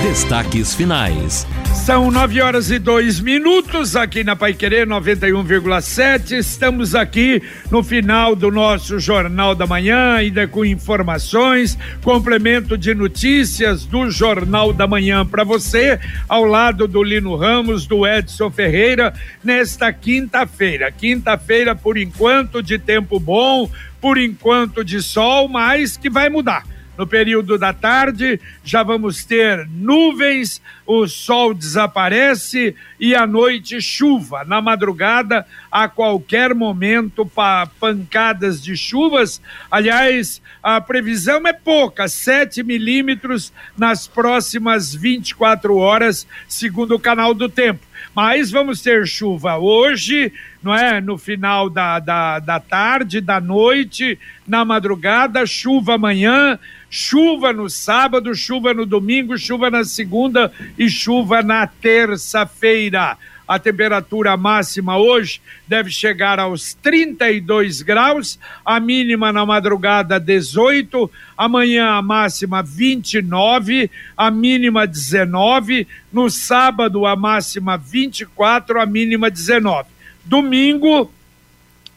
Destaques finais. São nove horas e dois minutos aqui na Pai Querer 91,7. Estamos aqui no final do nosso Jornal da Manhã, ainda com informações, complemento de notícias do Jornal da Manhã para você, ao lado do Lino Ramos, do Edson Ferreira, nesta quinta-feira. Quinta-feira, por enquanto, de tempo bom, por enquanto de sol, mas que vai mudar no período da tarde, já vamos ter nuvens, o sol desaparece e à noite chuva. Na madrugada, a qualquer momento, pa pancadas de chuvas. Aliás, a previsão é pouca, 7 milímetros nas próximas 24 horas, segundo o canal do tempo mas vamos ter chuva hoje, não é? No final da, da, da tarde, da noite, na madrugada, chuva amanhã, chuva no sábado, chuva no domingo, chuva na segunda e chuva na terça-feira. A temperatura máxima hoje deve chegar aos 32 graus, a mínima na madrugada 18, amanhã a máxima 29, a mínima 19, no sábado a máxima 24, a mínima 19. Domingo,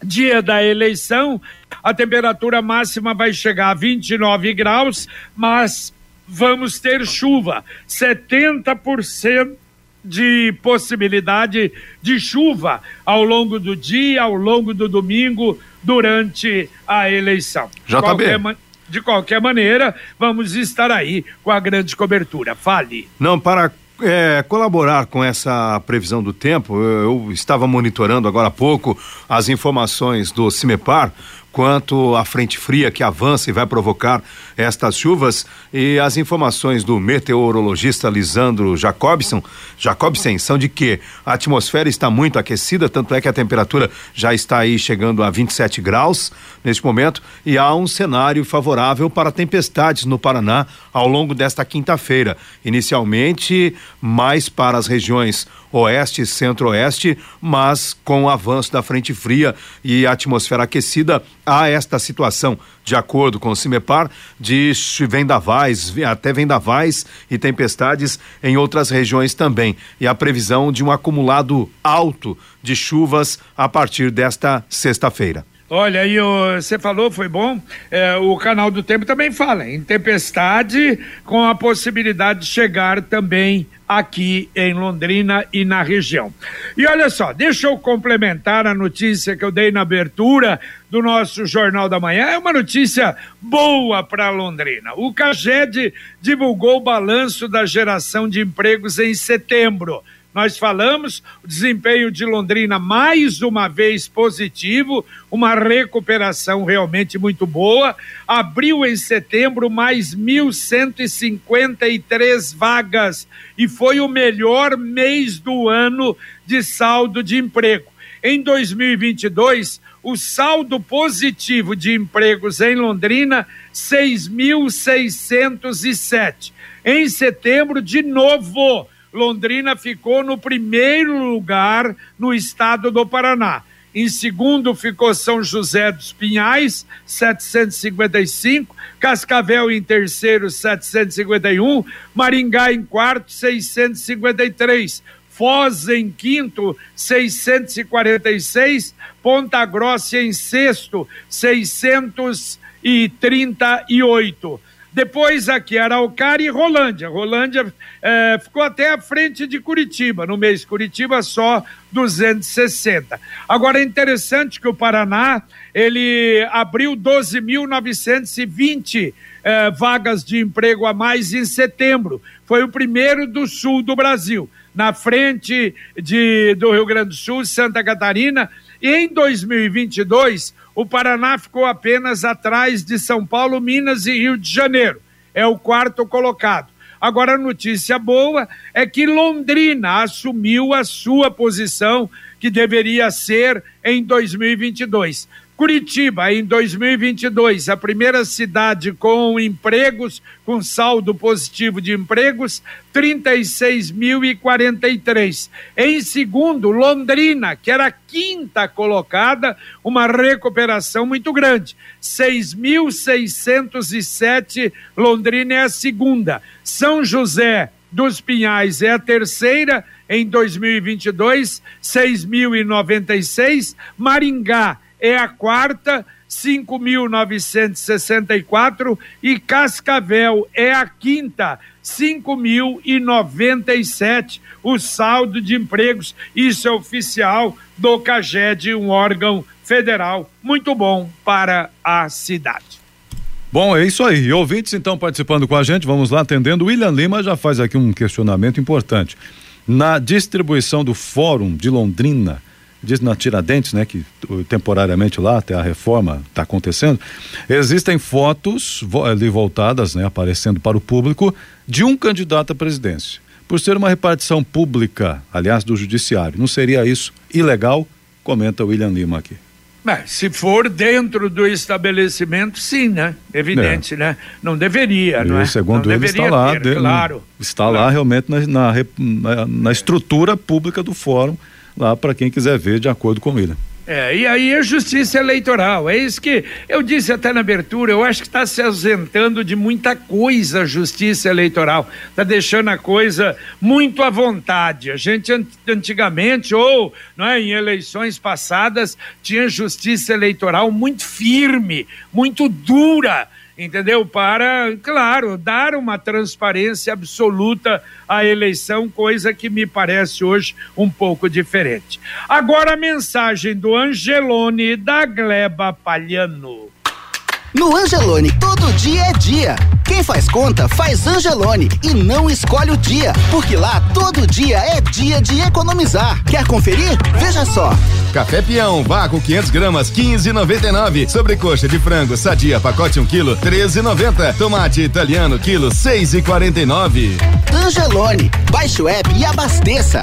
dia da eleição, a temperatura máxima vai chegar a 29 graus, mas vamos ter chuva, 70% de possibilidade de chuva ao longo do dia, ao longo do domingo, durante a eleição. Qualquer, de qualquer maneira, vamos estar aí com a grande cobertura. Fale. Não, para é, colaborar com essa previsão do tempo, eu, eu, estava monitorando agora há pouco as informações do CIMEPAR quanto à frente fria que avança e vai provocar estas chuvas. E as informações do meteorologista Lisandro Jacobson, Jacobsen são de que a atmosfera está muito aquecida, tanto é que a temperatura já está aí chegando a 27 graus neste momento e há um cenário favorável para tempestades no Paraná ao longo desta quinta-feira. Inicialmente mais para as regiões oeste e centro-oeste, mas com o avanço da frente fria e atmosfera aquecida, há esta situação, de acordo com o CIMEPAR, de vendavais, até vendavais e tempestades em outras regiões também. E a previsão de um acumulado alto de chuvas a partir desta sexta-feira. Olha, aí você falou, foi bom. É, o canal do tempo também fala em tempestade, com a possibilidade de chegar também aqui em Londrina e na região. E olha só, deixa eu complementar a notícia que eu dei na abertura do nosso Jornal da Manhã. É uma notícia boa para Londrina. O CAGED divulgou o balanço da geração de empregos em setembro nós falamos, o desempenho de Londrina mais uma vez positivo, uma recuperação realmente muito boa. Abriu em setembro mais 1.153 vagas e foi o melhor mês do ano de saldo de emprego. Em 2022, o saldo positivo de empregos em Londrina, 6.607. Em setembro, de novo, Londrina ficou no primeiro lugar no estado do Paraná. Em segundo ficou São José dos Pinhais, 755. Cascavel em terceiro, 751. Maringá em quarto, 653. Foz em quinto, 646. Ponta Grossa em sexto, 638. Depois aqui Araucária e Rolândia. Rolândia é, ficou até à frente de Curitiba. No mês Curitiba só 260. Agora é interessante que o Paraná ele abriu 12.920 é, vagas de emprego a mais em setembro. Foi o primeiro do sul do Brasil. Na frente de, do Rio Grande do Sul, Santa Catarina. E em 2022 o Paraná ficou apenas atrás de São Paulo, Minas e Rio de Janeiro. É o quarto colocado. Agora, a notícia boa é que Londrina assumiu a sua posição que deveria ser em 2022. Curitiba, em 2022, a primeira cidade com empregos, com saldo positivo de empregos, 36.043. Em segundo, Londrina, que era a quinta colocada, uma recuperação muito grande, 6.607. Londrina é a segunda. São José dos Pinhais é a terceira em 2022, 6.096. Maringá é a quarta, 5.964 e Cascavel é a quinta, 5.097 o saldo de empregos. Isso é oficial do CAGED, um órgão federal muito bom para a cidade. Bom, é isso aí. Ouvintes então participando com a gente, vamos lá atendendo. William Lima já faz aqui um questionamento importante. Na distribuição do Fórum de Londrina, diz na Tiradentes, né, que temporariamente lá até a reforma está acontecendo, existem fotos ali voltadas, né, aparecendo para o público de um candidato à presidência. Por ser uma repartição pública, aliás, do judiciário, não seria isso ilegal? Comenta William Lima aqui. Mas, se for dentro do estabelecimento, sim, né? Evidente, é. né? Não deveria, e, não é? Segundo não ele, está lá, ter, de, claro. Está claro. lá realmente na, na, na estrutura pública do fórum lá para quem quiser ver de acordo com ele. É, e aí a justiça eleitoral, é isso que eu disse até na abertura, eu acho que está se ausentando de muita coisa a justiça eleitoral, está deixando a coisa muito à vontade. A gente antigamente, ou não é, em eleições passadas, tinha justiça eleitoral muito firme, muito dura, entendeu? Para, claro, dar uma transparência absoluta à eleição, coisa que me parece hoje um pouco diferente. Agora a mensagem do Angelone da Gleba Palhano. No Angelone, todo dia é dia. Quem faz conta, faz Angelone e não escolhe o dia, porque lá todo dia é dia de economizar. Quer conferir? Veja só. Café Peão, vácuo 500 gramas, 15,99. Sobrecoxa de frango, sadia, pacote 1 quilo, 13,90. Tomate italiano, quilo, 6,49. Angelone, baixe o app e abasteça.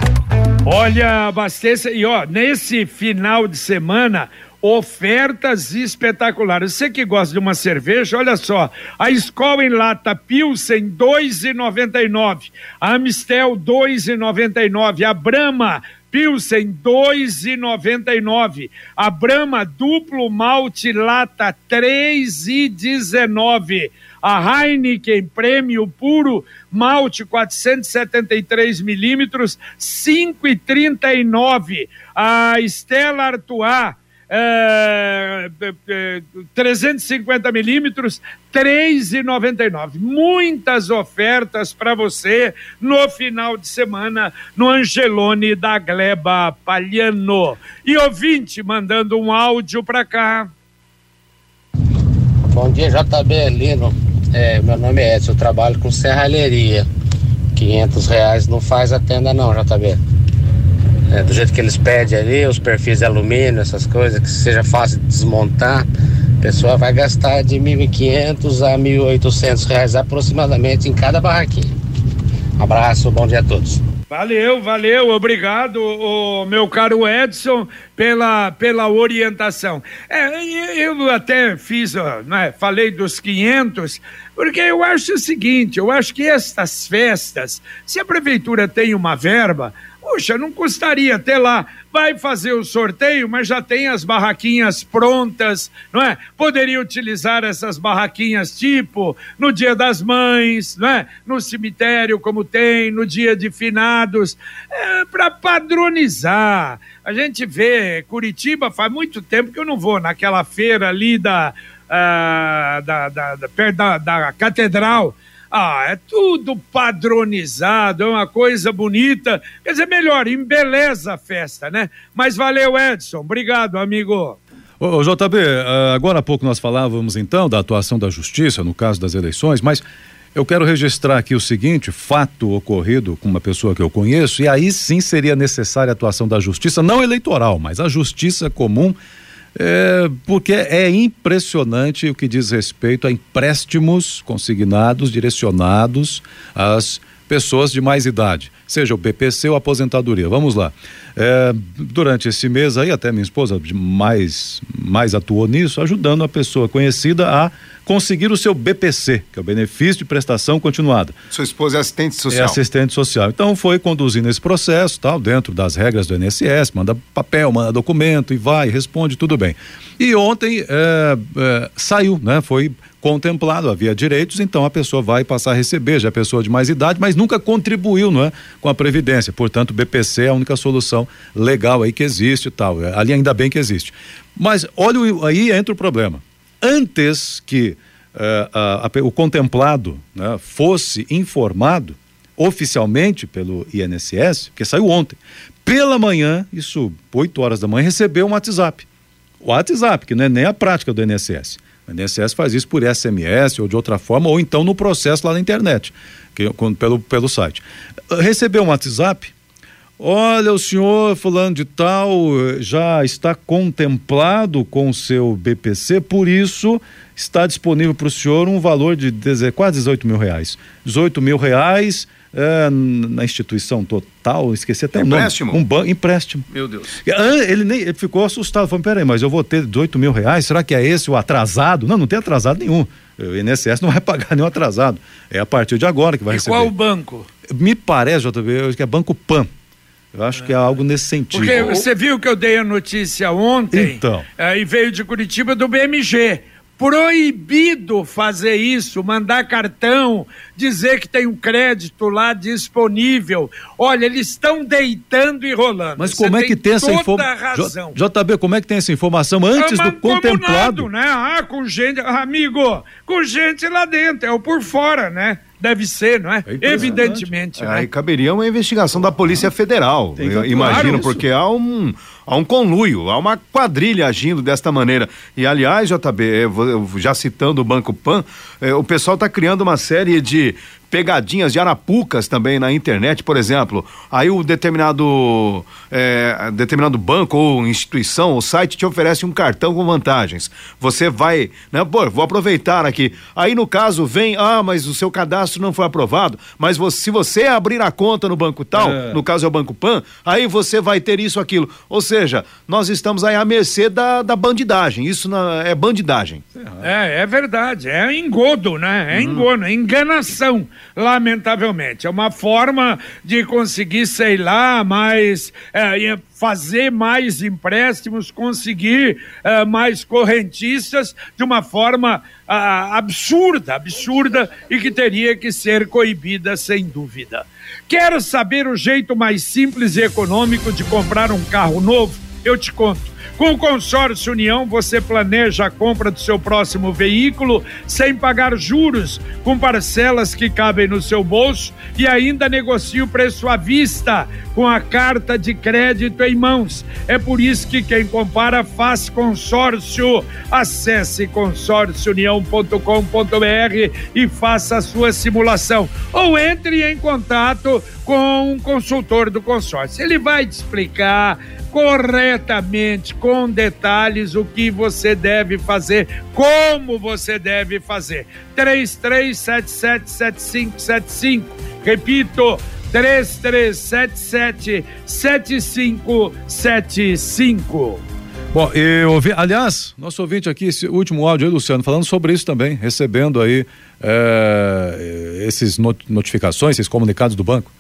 Olha, abasteça e ó, nesse final de semana ofertas espetaculares. Você que gosta de uma cerveja, olha só, a escola em lata Pilsen 2,99, a Amistel 2,99, a Brahma Pilsen 2,99, a Brahma duplo malte lata 3,19, a Heineken Prêmio Puro malte 473 milímetros 5,39, a Stella Artois é, é, 350 milímetros, 3,99. Muitas ofertas para você no final de semana no Angelone da Gleba Palhano. E ouvinte mandando um áudio para cá. Bom dia, JB Lino. É, meu nome é Edson, eu trabalho com serralheria. 500 reais não faz a tenda não, JB é, do jeito que eles pedem ali, os perfis de alumínio, essas coisas, que seja fácil de desmontar, a pessoa vai gastar de 1.500 a 1.800 reais aproximadamente em cada barraquinha. Abraço, bom dia a todos. Valeu, valeu, obrigado, o meu caro Edson, pela, pela orientação. É, eu até fiz, né, falei dos 500, porque eu acho o seguinte: eu acho que estas festas, se a prefeitura tem uma verba, Puxa, não custaria ter lá. Vai fazer o sorteio, mas já tem as barraquinhas prontas, não é? Poderia utilizar essas barraquinhas tipo no Dia das Mães, não é? No cemitério, como tem, no Dia de Finados, é, para padronizar. A gente vê, Curitiba faz muito tempo que eu não vou naquela feira ali da, uh, da, da, da, da, da catedral ah, é tudo padronizado, é uma coisa bonita. Quer dizer, melhor, embeleza a festa, né? Mas valeu, Edson. Obrigado, amigo. Ô, JB, ah, agora há pouco nós falávamos então da atuação da justiça no caso das eleições, mas eu quero registrar aqui o seguinte: fato ocorrido com uma pessoa que eu conheço, e aí sim seria necessária a atuação da justiça, não eleitoral, mas a justiça comum é, porque é impressionante o que diz respeito a empréstimos consignados, direcionados às pessoas de mais idade, seja o BPC ou aposentadoria. Vamos lá. É, durante esse mês aí, até minha esposa mais, mais atuou nisso, ajudando a pessoa conhecida a conseguir o seu BPC, que é o benefício de prestação continuada. Sua esposa é assistente social. É assistente social. Então foi conduzindo esse processo, tal, dentro das regras do INSS, manda papel, manda documento e vai, responde, tudo bem. E ontem é, é, saiu, né? Foi contemplado, havia direitos, então a pessoa vai passar a receber, já é pessoa de mais idade, mas nunca contribuiu, não é, com a previdência. Portanto, BPC é a única solução legal aí que existe e tal. É, ali ainda bem que existe. Mas olha aí entra o problema. Antes que uh, a, a, o contemplado né, fosse informado oficialmente pelo INSS, que saiu ontem, pela manhã, isso 8 horas da manhã, recebeu um WhatsApp. O WhatsApp, que não é nem a prática do INSS. O INSS faz isso por SMS ou de outra forma, ou então no processo lá na internet, que, com, pelo, pelo site. Recebeu um WhatsApp. Olha, o senhor fulano de tal já está contemplado com o seu BPC, por isso está disponível para o senhor um valor de quase 18 mil reais. 18 mil reais é, na instituição total, esqueci até empréstimo. o nome. Um banco, empréstimo. Meu Deus. Ele, nem, ele ficou assustado, falou, peraí, mas eu vou ter 18 mil reais, será que é esse o atrasado? Não, não tem atrasado nenhum. O INSS não vai pagar nenhum atrasado. É a partir de agora que vai e receber. qual o banco? Me parece, JB, que é Banco Pan. Eu acho que é algo nesse sentido. Porque você viu que eu dei a notícia ontem? Então. É, e veio de Curitiba do BMG proibido fazer isso, mandar cartão, dizer que tem um crédito lá disponível. Olha, eles estão deitando e rolando. Mas como Você é que tem essa informação? JB, como é que tem essa informação antes é do contemplado? né? Ah, com gente, amigo, com gente lá dentro, é o por fora, né? Deve ser, não é? É Evidentemente. É, né? aí caberia uma investigação da Polícia Federal. Que Eu imagino, porque há um, há um conluio, há uma quadrilha agindo desta maneira. E, aliás, JB, eu já citando o Banco Pan, eh, o pessoal está criando uma série de pegadinhas de arapucas também na internet, por exemplo. Aí o determinado, eh, determinado banco ou instituição ou site te oferece um cartão com vantagens. Você vai, né? Pô, vou aproveitar aqui. Aí no caso vem, ah, mas o seu cadastro não foi aprovado. Mas você- se você abrir a conta no banco tal, É. no caso é o Banco Pan, aí você vai ter isso, aquilo. Ou seja, nós estamos aí à mercê da, da bandidagem. Isso na- é bandidagem. É, é verdade. É engodo, né? É engodo, é enganação, lamentavelmente. É uma forma de conseguir, sei lá, mais. é, fazer mais empréstimos, conseguir é, mais correntistas de uma forma absurda, absurda e que teria que ser coibida sem dúvida. Quer saber o jeito mais simples e econômico de comprar um carro novo? Eu te conto. Com o consórcio União, você planeja a compra do seu próximo veículo sem pagar juros, com parcelas que cabem no seu bolso e ainda negocia o preço à vista, com a carta de crédito em mãos. É por isso que quem compara faz consórcio. Acesse consórciounião.com.br e faça a sua simulação. Ou entre em contato com um consultor do consórcio. Ele vai te explicar corretamente, com detalhes, o que você deve fazer, como você deve fazer. 33777575. Repito, 33777575. Bom, eu ouvi, aliás, nosso ouvinte aqui, esse último áudio aí, Luciano, falando sobre isso também, recebendo aí eh, esses not- notificações, esses comunicados do banco.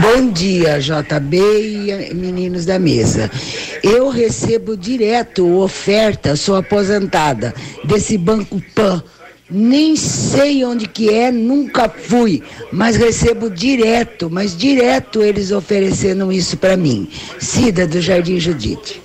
Bom dia, JB e meninos da mesa. Eu recebo direto oferta, sou aposentada, desse Banco Pan. Nem sei onde que é, nunca fui, mas recebo direto, mas direto eles oferecendo isso para mim. Cida do Jardim Judite.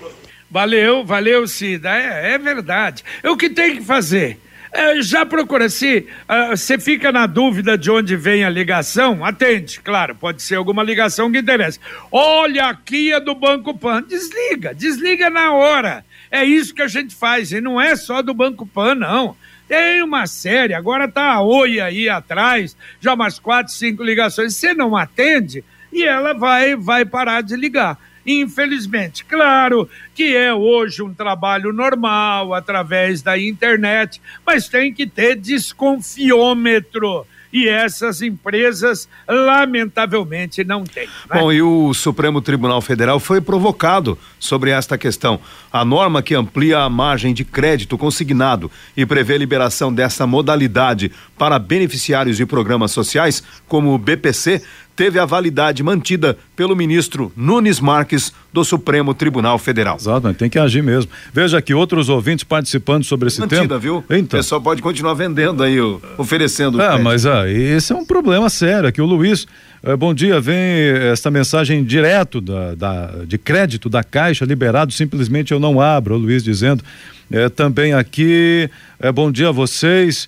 Valeu, valeu, Cida. É, é verdade. O que tem que fazer? É, já procura se ah, você fica na dúvida de onde vem a ligação, atende, claro, pode ser alguma ligação que interessa. Olha, aqui é do Banco Pan. Desliga, desliga na hora. É isso que a gente faz, e não é só do Banco Pan, não. Tem uma série, agora tá a Oi aí atrás, já umas quatro, cinco ligações. Você não atende e ela vai, vai parar de ligar. Infelizmente, claro que é hoje um trabalho normal através da internet, mas tem que ter desconfiômetro. e essas empresas, lamentavelmente, não têm. Né? Bom, e o Supremo Tribunal Federal foi provocado sobre esta questão. A norma que amplia a margem de crédito consignado e prevê liberação dessa modalidade para beneficiários de programas sociais, como o BPC, teve a validade mantida pelo ministro Nunes Marques do Supremo Tribunal Federal. Exato, tem que agir mesmo. Veja aqui outros ouvintes participando sobre esse mantida, tema. viu? Então. O pessoal pode continuar vendendo aí, oferecendo. Ah, crédito. mas ah, esse é um problema sério. Aqui o Luiz, eh, bom dia, vem esta mensagem direto da, da, de crédito da Caixa liberado, simplesmente eu não abro, o Luiz dizendo. Eh, também aqui, eh, bom dia a vocês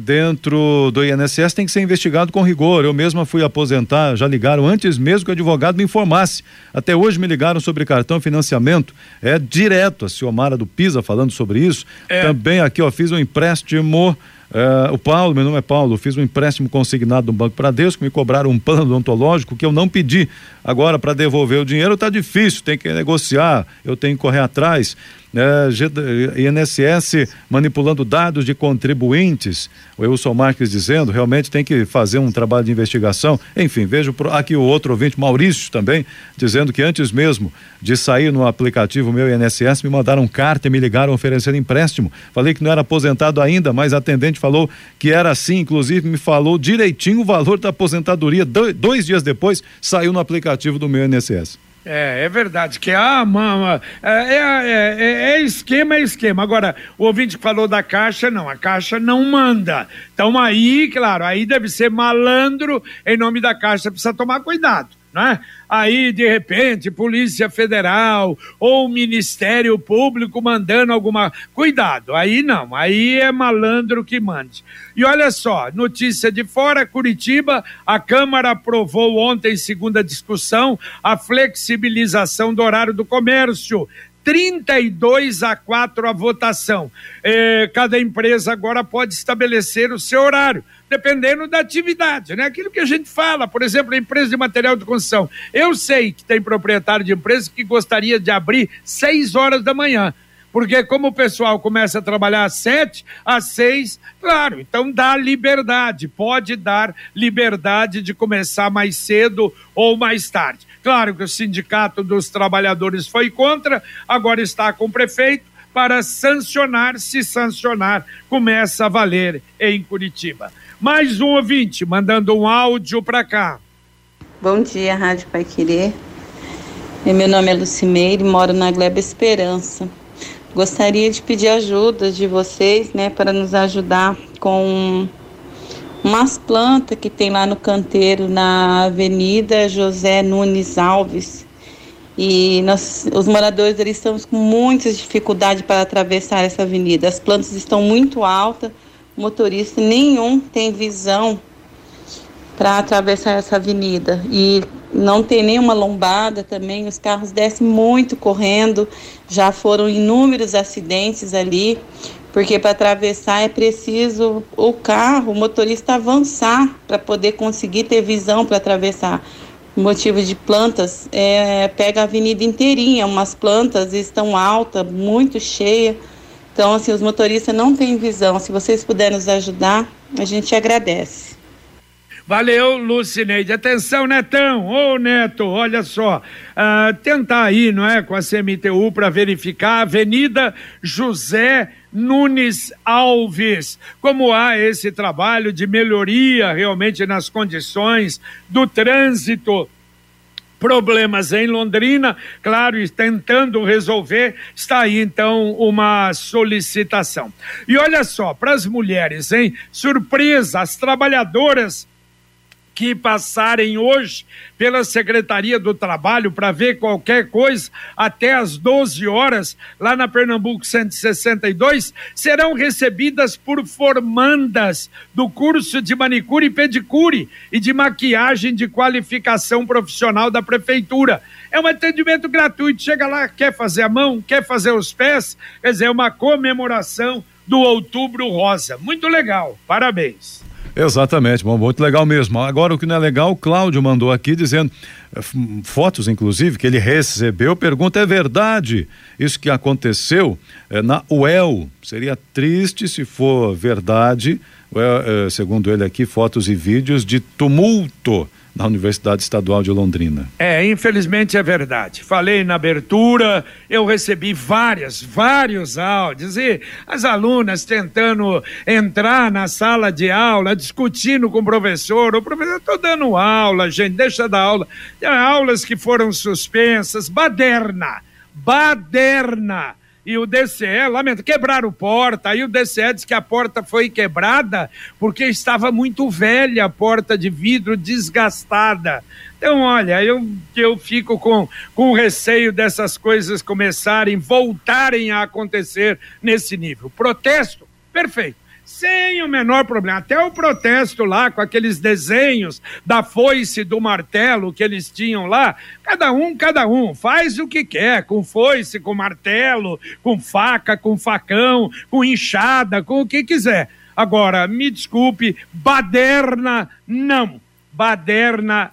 dentro do INSS tem que ser investigado com rigor. Eu mesma fui aposentar, já ligaram antes mesmo que o advogado me informasse. Até hoje me ligaram sobre cartão financiamento. É direto a Ciomara do Pisa falando sobre isso. É. Também aqui, ó, fiz um empréstimo. eh, o Paulo, meu nome é Paulo, fiz um empréstimo consignado no Banco Bradesco, me cobraram um plano odontológico que eu não pedi. Agora, para devolver o dinheiro, está difícil, tem que negociar, eu tenho que correr atrás. É, G- INSS manipulando dados de contribuintes. O Wilson Marques dizendo, realmente tem que fazer um trabalho de investigação. Enfim, vejo aqui o outro ouvinte, Maurício, também, dizendo que antes mesmo de sair no aplicativo meu INSS, me mandaram carta e me ligaram oferecendo empréstimo. Falei que não era aposentado ainda, mas a atendente falou que era assim, inclusive me falou direitinho o valor da aposentadoria. Do- dois dias depois, saiu no aplicativo do meu INSS. É, é verdade, que ah, mama, é, é, é, é esquema, é esquema. Agora, o ouvinte que falou da Caixa, não, a Caixa não manda. Então aí, claro, aí deve ser malandro em nome da Caixa, precisa tomar cuidado, né? Aí, de repente, Polícia Federal ou Ministério Público mandando alguma. Cuidado, aí não, aí é malandro que mande. E olha só, notícia de fora, Curitiba, a Câmara aprovou ontem, segunda discussão, a flexibilização do horário do comércio. 32 a 4 a votação. Eh, cada empresa agora pode estabelecer o seu horário, dependendo da atividade, né? Aquilo que a gente fala, por exemplo, a empresa de material de construção. Eu sei que tem proprietário de empresa que gostaria de abrir 6 horas da manhã. Porque como o pessoal começa a trabalhar às sete, às seis, claro, então dá liberdade, pode dar liberdade de começar mais cedo ou mais tarde. Claro que o Sindicato dos Trabalhadores foi contra, agora está com o prefeito para sancionar, se sancionar, começa a valer em Curitiba. Mais um ouvinte mandando um áudio para cá. Bom dia, Rádio Pai Querer. Meu nome é Lucimeire, moro na Gleba Esperança. Gostaria de pedir ajuda de vocês, né, para nos ajudar com umas plantas que tem lá no canteiro, na Avenida José Nunes Alves. E nós, os moradores eles estamos com muitas dificuldades para atravessar essa avenida. As plantas estão muito altas, motorista nenhum tem visão para atravessar essa avenida. E não tem nenhuma lombada também, os carros descem muito correndo, já foram inúmeros acidentes ali, porque para atravessar é preciso o carro, o motorista avançar para poder conseguir ter visão para atravessar. Motivo de plantas, é, pega a avenida inteirinha, umas plantas estão altas, muito cheias. Então, assim, os motoristas não têm visão. Se vocês puderem nos ajudar, a gente agradece. Valeu, Lucineide. Atenção, Netão. Ô, Neto, olha só. ah, tentar aí, não é, com a CMTU para verificar Avenida José Nunes Alves. Como há esse trabalho de melhoria realmente nas condições do trânsito problemas em Londrina, claro, e tentando resolver, está aí então uma solicitação. E olha só, para as mulheres, hein? Surpresa, as trabalhadoras que passarem hoje pela Secretaria do Trabalho para ver qualquer coisa até às 12 horas, lá na Pernambuco 162, serão recebidas por formandas do curso de manicure e pedicure e de maquiagem de qualificação profissional da Prefeitura. É um atendimento gratuito. Chega lá, quer fazer a mão, quer fazer os pés, quer dizer, é uma comemoração do Outubro Rosa. Muito legal. Parabéns. Exatamente, bom, muito legal mesmo. Agora o que não é legal, o Cláudio mandou aqui dizendo, eh, f- fotos inclusive, que ele recebeu, pergunta, é verdade isso que aconteceu eh, na UEL? Seria triste se for verdade, é, é, segundo ele aqui, fotos e vídeos de tumulto na Universidade Estadual de Londrina. É, infelizmente é verdade. Falei na abertura, eu recebi várias, vários áudios e as alunas tentando entrar na sala de aula, discutindo com o professor. O professor, estou dando aula, gente, deixa dar aula. Tem aulas que foram suspensas, baderna, baderna e o DCE, lamento, quebraram porta, aí o DCE disse que a porta foi quebrada porque estava muito velha a porta de vidro desgastada. Então, olha, eu, eu fico com, com receio dessas coisas começarem, voltarem a acontecer nesse nível. Protesto, perfeito sem o menor problema. Até o protesto lá, com aqueles desenhos da foice do martelo que eles tinham lá, cada um, cada um, faz o que quer, com foice, com martelo, com faca, com facão, com enxada, com o que quiser. Agora, me desculpe, baderna, não. Baderna,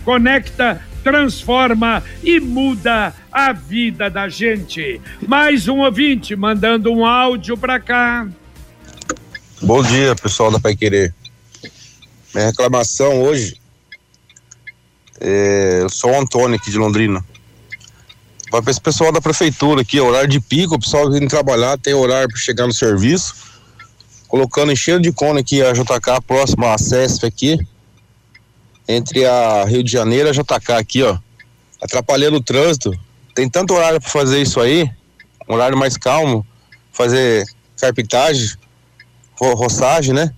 conecta, transforma e muda a vida da gente. Mais um ouvinte mandando um áudio para cá. Bom dia, pessoal da Pai Querer. Minha reclamação hoje é, eu sou o Antônio aqui de Londrina. Vai para esse pessoal da prefeitura aqui, horário de pico, o pessoal vindo trabalhar, tem horário para chegar no serviço, colocando encheiro de cone aqui a JK próximo à CESP aqui entre a Rio de Janeiro e a JK aqui, ó, atrapalhando o trânsito. Tem tanto horário para fazer isso aí, um horário mais calmo, fazer carpintagem, ro roçagem, né?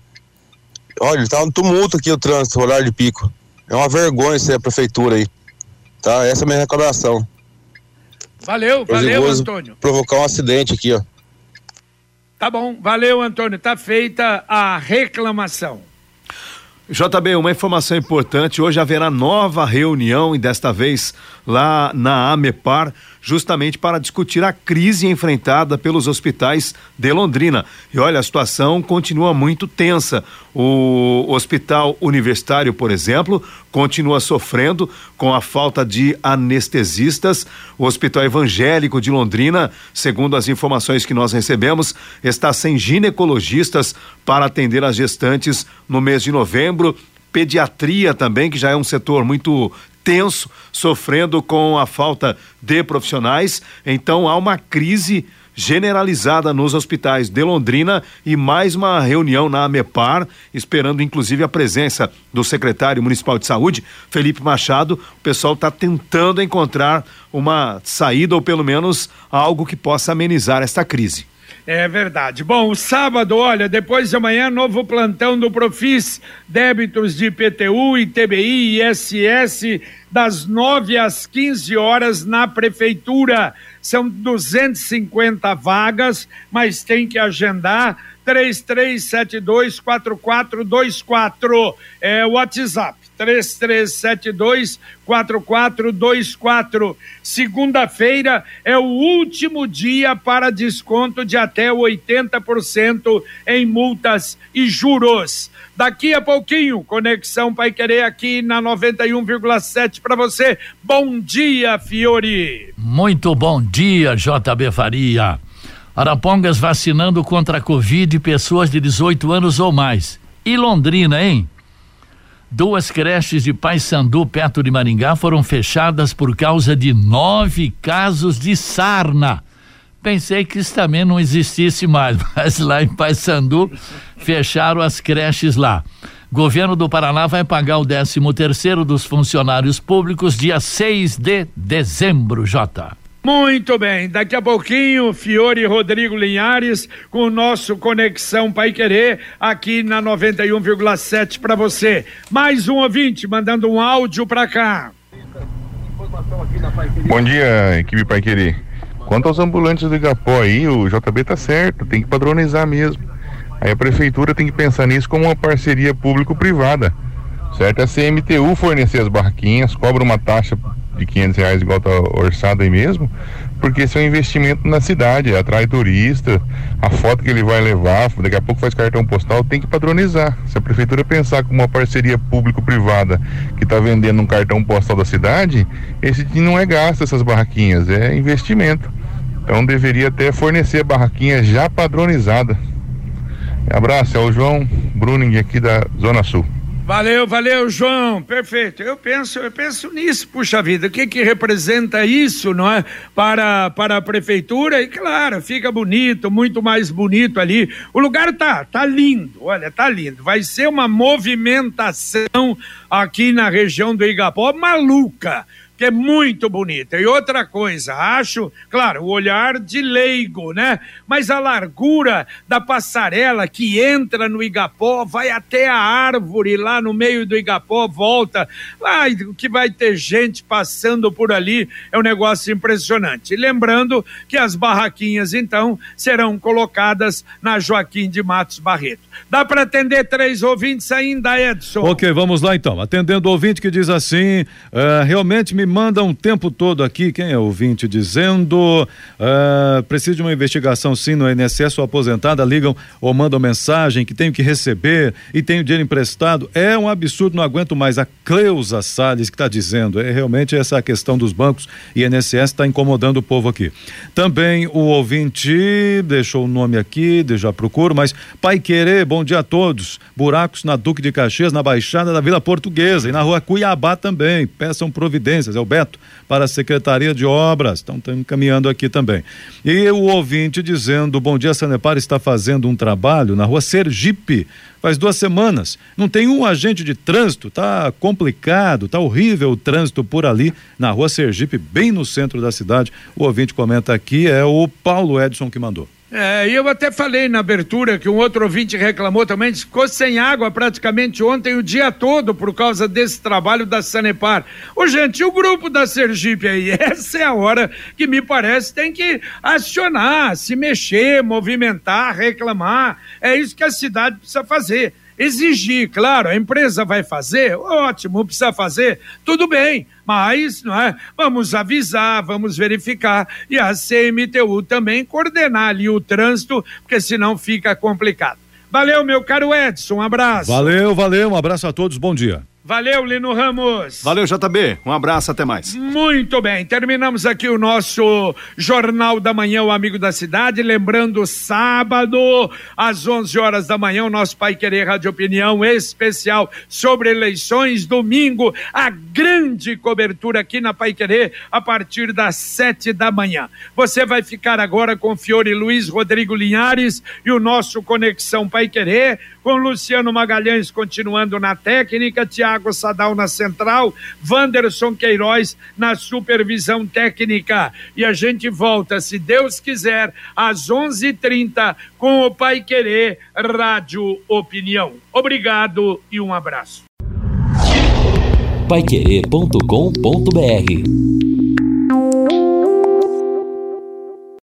Olha, tá um tumulto aqui o trânsito, o horário de pico. É uma vergonha ser a prefeitura aí. Tá? Essa é a minha reclamação. Valeu, valeu, Antônio. Provocar um acidente aqui, ó. Tá bom, valeu, Antônio. Tá feita a reclamação. JB, uma informação importante: hoje haverá nova reunião e desta vez lá na AMEPAR justamente para discutir a crise enfrentada pelos hospitais de Londrina. E olha, a situação continua muito tensa. O Hospital Universitário, por exemplo, continua sofrendo com a falta de anestesistas. O Hospital Evangélico de Londrina, segundo as informações que nós recebemos, está sem ginecologistas para atender as gestantes no mês de novembro pediatria também, que já é um setor muito tenso, sofrendo com a falta de profissionais. Então há uma crise generalizada nos hospitais de Londrina e mais uma reunião na AMEPAR, esperando inclusive a presença do secretário municipal de saúde, Felipe Machado. O pessoal está tentando encontrar uma saída ou pelo menos algo que possa amenizar esta crise. É verdade. Bom, sábado, olha, depois de amanhã, novo plantão do Profis, débitos de IPTU, ITBI ISS, das 9 às 15 horas na Prefeitura. São 250 vagas, mas tem que agendar 33724424. É o WhatsApp. 33724424. Segunda-feira é o último dia para desconto de até 80% em multas e juros. Daqui a pouquinho, Conexão Pai Querer aqui na 91,7 para você. Bom dia, Fiore. Muito bom dia, JB Faria. Arapongas vacinando contra a Covid pessoas de 18 anos ou mais. E Londrina, hein? Duas creches de Paysandu, perto de Maringá, foram fechadas por causa de nove casos de sarna. Pensei que isso também não existisse mais, mas lá em Paysandu fecharam as creches lá. Governo do Paraná vai pagar o 13 terceiro dos funcionários públicos dia 6 de dezembro, Jota. Muito bem, daqui a pouquinho, Fiore Rodrigo Linhares com o nosso Conexão Pai Querer aqui na 91,7 para você. Mais um ouvinte mandando um áudio para cá. Bom dia, equipe Pai Querer. Quanto aos ambulantes do Igapó aí, o JB tá certo, tem que padronizar mesmo. Aí a prefeitura tem que pensar nisso como uma parceria público-privada, certo? A CMTU fornecer as barraquinhas, cobra uma taxa de 500 reais igual tá orçado aí mesmo, porque esse é um investimento na cidade, atrai turista, a foto que ele vai levar, daqui a pouco faz cartão postal, tem que padronizar. Se a prefeitura pensar como uma parceria público-privada que está vendendo um cartão postal da cidade, esse não é gasto essas barraquinhas, é investimento. Então deveria até fornecer barraquinha já padronizada. Abraço, é o João Bruning aqui da Zona Sul. Valeu, valeu, João. Perfeito. Eu penso, eu penso nisso, puxa vida. O que que representa isso, não é? Para, para a prefeitura e claro, fica bonito, muito mais bonito ali. O lugar tá, tá lindo. Olha, tá lindo. Vai ser uma movimentação aqui na região do Igapó maluca que é muito bonita. E outra coisa, acho, claro, o olhar de leigo, né? Mas a largura da passarela que entra no Igapó, vai até a árvore lá no meio do Igapó, volta, lá que vai ter gente passando por ali, é um negócio impressionante. lembrando que as barraquinhas, então, serão colocadas na Joaquim de Matos Barreto. Dá para atender três ouvintes ainda, Edson? Ok, vamos lá então. Atendendo o ouvinte que diz assim, uh, realmente me mandam o tempo todo aqui, quem é ouvinte, dizendo uh, precisa de uma investigação sim no INSS, ou aposentada, ligam ou mandam mensagem que tenho que receber e tenho dinheiro emprestado. É um absurdo, não aguento mais. A Cleusa Salles que está dizendo, é realmente essa questão dos bancos e INSS está incomodando o povo aqui. Também o ouvinte deixou o nome aqui, já procuro, mas Pai Querer, bom dia a todos. Buracos na Duque de Caxias, na Baixada da Vila Portuguesa e na rua Cuiabá também. Peçam providências é o Beto, para a Secretaria de Obras. Então, estamos encaminhando aqui também. E o ouvinte dizendo: Bom dia, Sanepar está fazendo um trabalho na rua Sergipe. Faz duas semanas. Não tem um agente de trânsito, tá complicado, tá horrível o trânsito por ali, na rua Sergipe, bem no centro da cidade. O ouvinte comenta aqui, é o Paulo Edson que mandou. É, eu até falei na abertura que um outro ouvinte reclamou também, ficou sem água praticamente ontem o dia todo por causa desse trabalho da Sanepar. Ô, gente, o grupo da Sergipe aí, essa é a hora que me parece tem que acionar, se mexer, movimentar, reclamar. É isso que a cidade precisa fazer exigir, claro, a empresa vai fazer, ótimo, precisa fazer, tudo bem, mas não é? Vamos avisar, vamos verificar e a CMTU também coordenar ali o trânsito, porque senão fica complicado. Valeu, meu caro Edson, um abraço. Valeu, valeu, um abraço a todos, bom dia. Valeu, Lino Ramos. Valeu, JB. Um abraço, até mais. Muito bem, terminamos aqui o nosso Jornal da Manhã, o Amigo da Cidade. Lembrando, sábado, às 11 horas da manhã, o nosso Pai Querer Rádio Opinião especial sobre eleições. Domingo, a grande cobertura aqui na Pai Querer, a partir das 7 da manhã. Você vai ficar agora com Fiore Luiz Rodrigo Linhares e o nosso Conexão Pai Querer, com Luciano Magalhães continuando na técnica, Tiago. Thiago Sadal na central, Wanderson Queiroz na supervisão técnica. E a gente volta, se Deus quiser, às 11:30 com o Pai Querer Rádio Opinião. Obrigado e um abraço. Paiquerê.com.br